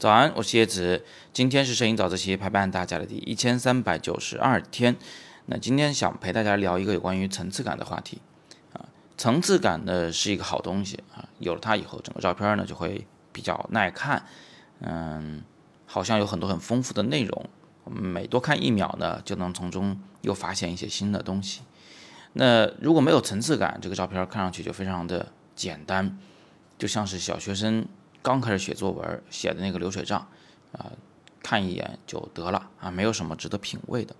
早安，我是叶子。今天是摄影早自习陪伴大家的第一千三百九十二天。那今天想陪大家聊一个有关于层次感的话题啊。层次感呢是一个好东西啊，有了它以后，整个照片呢就会比较耐看。嗯，好像有很多很丰富的内容，我们每多看一秒呢，就能从中又发现一些新的东西。那如果没有层次感，这个照片看上去就非常的简单，就像是小学生。刚开始写作文写的那个流水账，啊，看一眼就得了啊，没有什么值得品味的。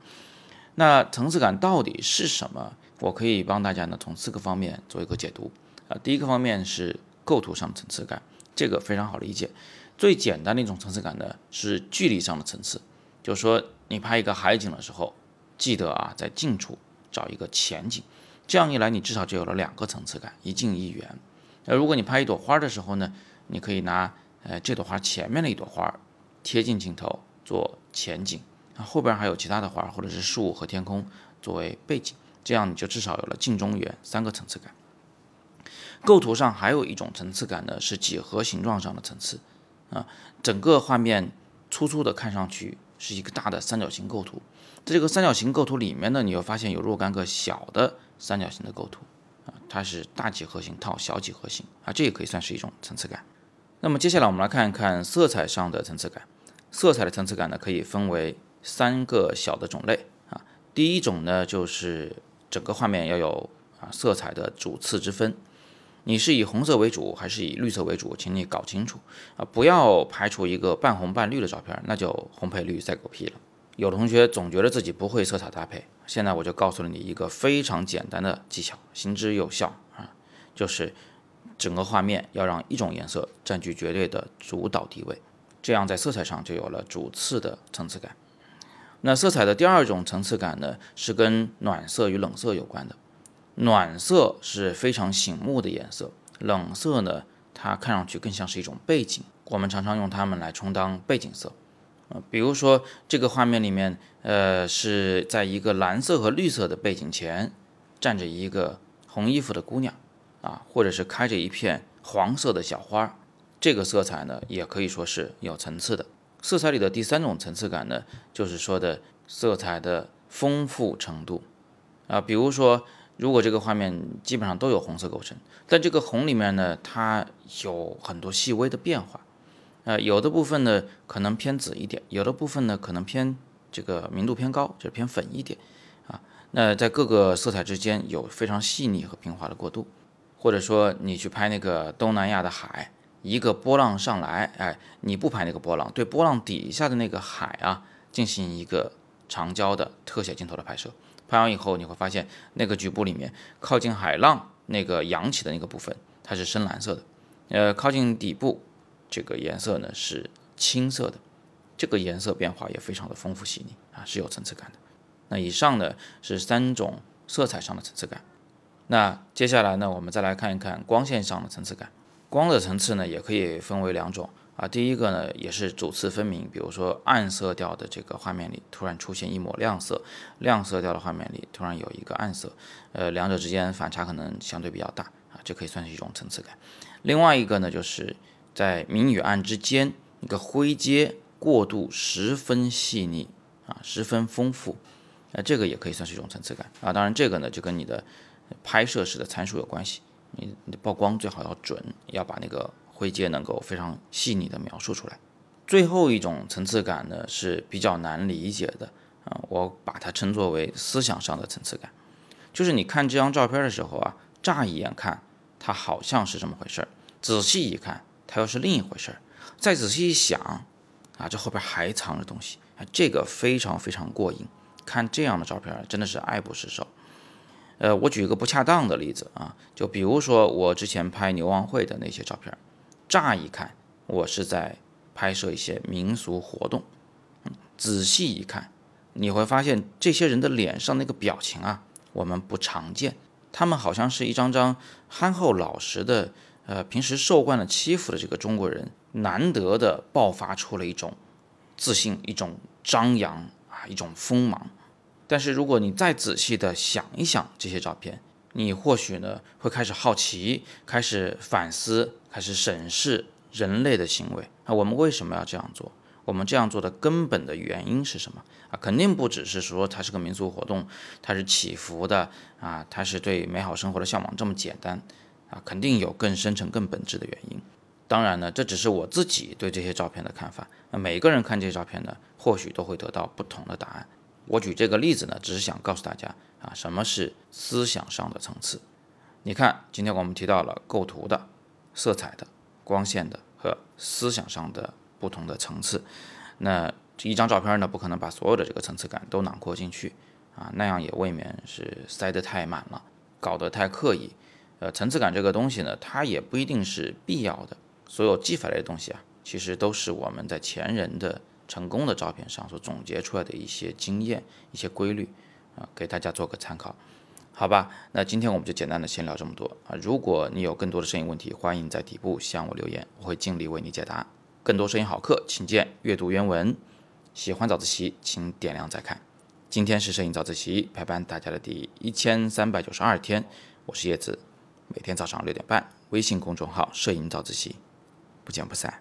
那层次感到底是什么？我可以帮大家呢从四个方面做一个解读啊。第一个方面是构图上层次感，这个非常好理解。最简单的一种层次感呢是距离上的层次，就是说你拍一个海景的时候，记得啊在近处找一个前景，这样一来你至少就有了两个层次感，一近一远。那如果你拍一朵花的时候呢？你可以拿呃这朵花前面的一朵花贴近镜头做前景，啊后边还有其他的花或者是树和天空作为背景，这样你就至少有了近中远三个层次感。构图上还有一种层次感呢，是几何形状上的层次，啊整个画面粗粗的看上去是一个大的三角形构图，在这个三角形构图里面呢，你会发现有若干个小的三角形的构图，啊它是大几何形套小几何形，啊这也可以算是一种层次感。那么接下来我们来看一看色彩上的层次感。色彩的层次感呢，可以分为三个小的种类啊。第一种呢，就是整个画面要有啊色彩的主次之分。你是以红色为主还是以绿色为主，请你搞清楚啊，不要拍出一个半红半绿的照片，那就红配绿赛狗屁了。有的同学总觉得自己不会色彩搭配，现在我就告诉了你一个非常简单的技巧，行之有效啊，就是。整个画面要让一种颜色占据绝对的主导地位，这样在色彩上就有了主次的层次感。那色彩的第二种层次感呢，是跟暖色与冷色有关的。暖色是非常醒目的颜色，冷色呢，它看上去更像是一种背景。我们常常用它们来充当背景色。呃，比如说这个画面里面，呃，是在一个蓝色和绿色的背景前，站着一个红衣服的姑娘。啊，或者是开着一片黄色的小花，这个色彩呢，也可以说是有层次的。色彩里的第三种层次感呢，就是说的色彩的丰富程度。啊，比如说，如果这个画面基本上都有红色构成，但这个红里面呢，它有很多细微的变化。呃，有的部分呢可能偏紫一点，有的部分呢可能偏这个明度偏高，就是偏粉一点。啊，那在各个色彩之间有非常细腻和平滑的过渡。或者说你去拍那个东南亚的海，一个波浪上来，哎，你不拍那个波浪，对波浪底下的那个海啊进行一个长焦的特写镜头的拍摄，拍完以后你会发现那个局部里面靠近海浪那个扬起的那个部分它是深蓝色的，呃，靠近底部这个颜色呢是青色的，这个颜色变化也非常的丰富细腻啊，是有层次感的。那以上呢是三种色彩上的层次感。那接下来呢，我们再来看一看光线上的层次感。光的层次呢，也可以分为两种啊。第一个呢，也是主次分明，比如说暗色调的这个画面里突然出现一抹亮色，亮色调的画面里突然有一个暗色，呃，两者之间反差可能相对比较大啊，这可以算是一种层次感。另外一个呢，就是在明与暗之间一个灰阶过渡十分细腻啊，十分丰富，那这个也可以算是一种层次感啊。当然，这个呢就跟你的拍摄时的参数有关系，你你曝光最好要准，要把那个灰阶能够非常细腻的描述出来。最后一种层次感呢是比较难理解的啊，我把它称作为思想上的层次感，就是你看这张照片的时候啊，乍一眼看它好像是这么回事儿，仔细一看它又是另一回事儿，再仔细一想啊，这后边还藏着东西啊，这个非常非常过瘾，看这样的照片真的是爱不释手。呃，我举一个不恰当的例子啊，就比如说我之前拍牛王会的那些照片，乍一看我是在拍摄一些民俗活动，仔细一看，你会发现这些人的脸上那个表情啊，我们不常见，他们好像是一张张憨厚老实的，呃，平时受惯了欺负的这个中国人，难得的爆发出了一种自信，一种张扬啊，一种锋芒。但是如果你再仔细的想一想这些照片，你或许呢会开始好奇，开始反思，开始审视人类的行为啊，我们为什么要这样做？我们这样做的根本的原因是什么啊？肯定不只是说它是个民俗活动，它是祈福的啊，它是对美好生活的向往这么简单啊，肯定有更深层、更本质的原因。当然呢，这只是我自己对这些照片的看法。那每个人看这些照片呢，或许都会得到不同的答案。我举这个例子呢，只是想告诉大家啊，什么是思想上的层次。你看，今天我们提到了构图的、色彩的、光线的和思想上的。不同的层次，那这一张照片呢，不可能把所有的这个层次感都囊括进去啊，那样也未免是塞得太满了，搞得太刻意。呃，层次感这个东西呢，它也不一定是必要的。所有技法类的东西啊，其实都是我们在前人的成功的照片上所总结出来的一些经验、一些规律啊，给大家做个参考，好吧？那今天我们就简单的先聊这么多啊。如果你有更多的摄影问题，欢迎在底部向我留言，我会尽力为你解答。更多摄影好课，请见阅读原文。喜欢早自习，请点亮再看。今天是摄影早自习陪伴大家的第一千三百九十二天，我是叶子，每天早上六点半，微信公众号“摄影早自习”，不见不散。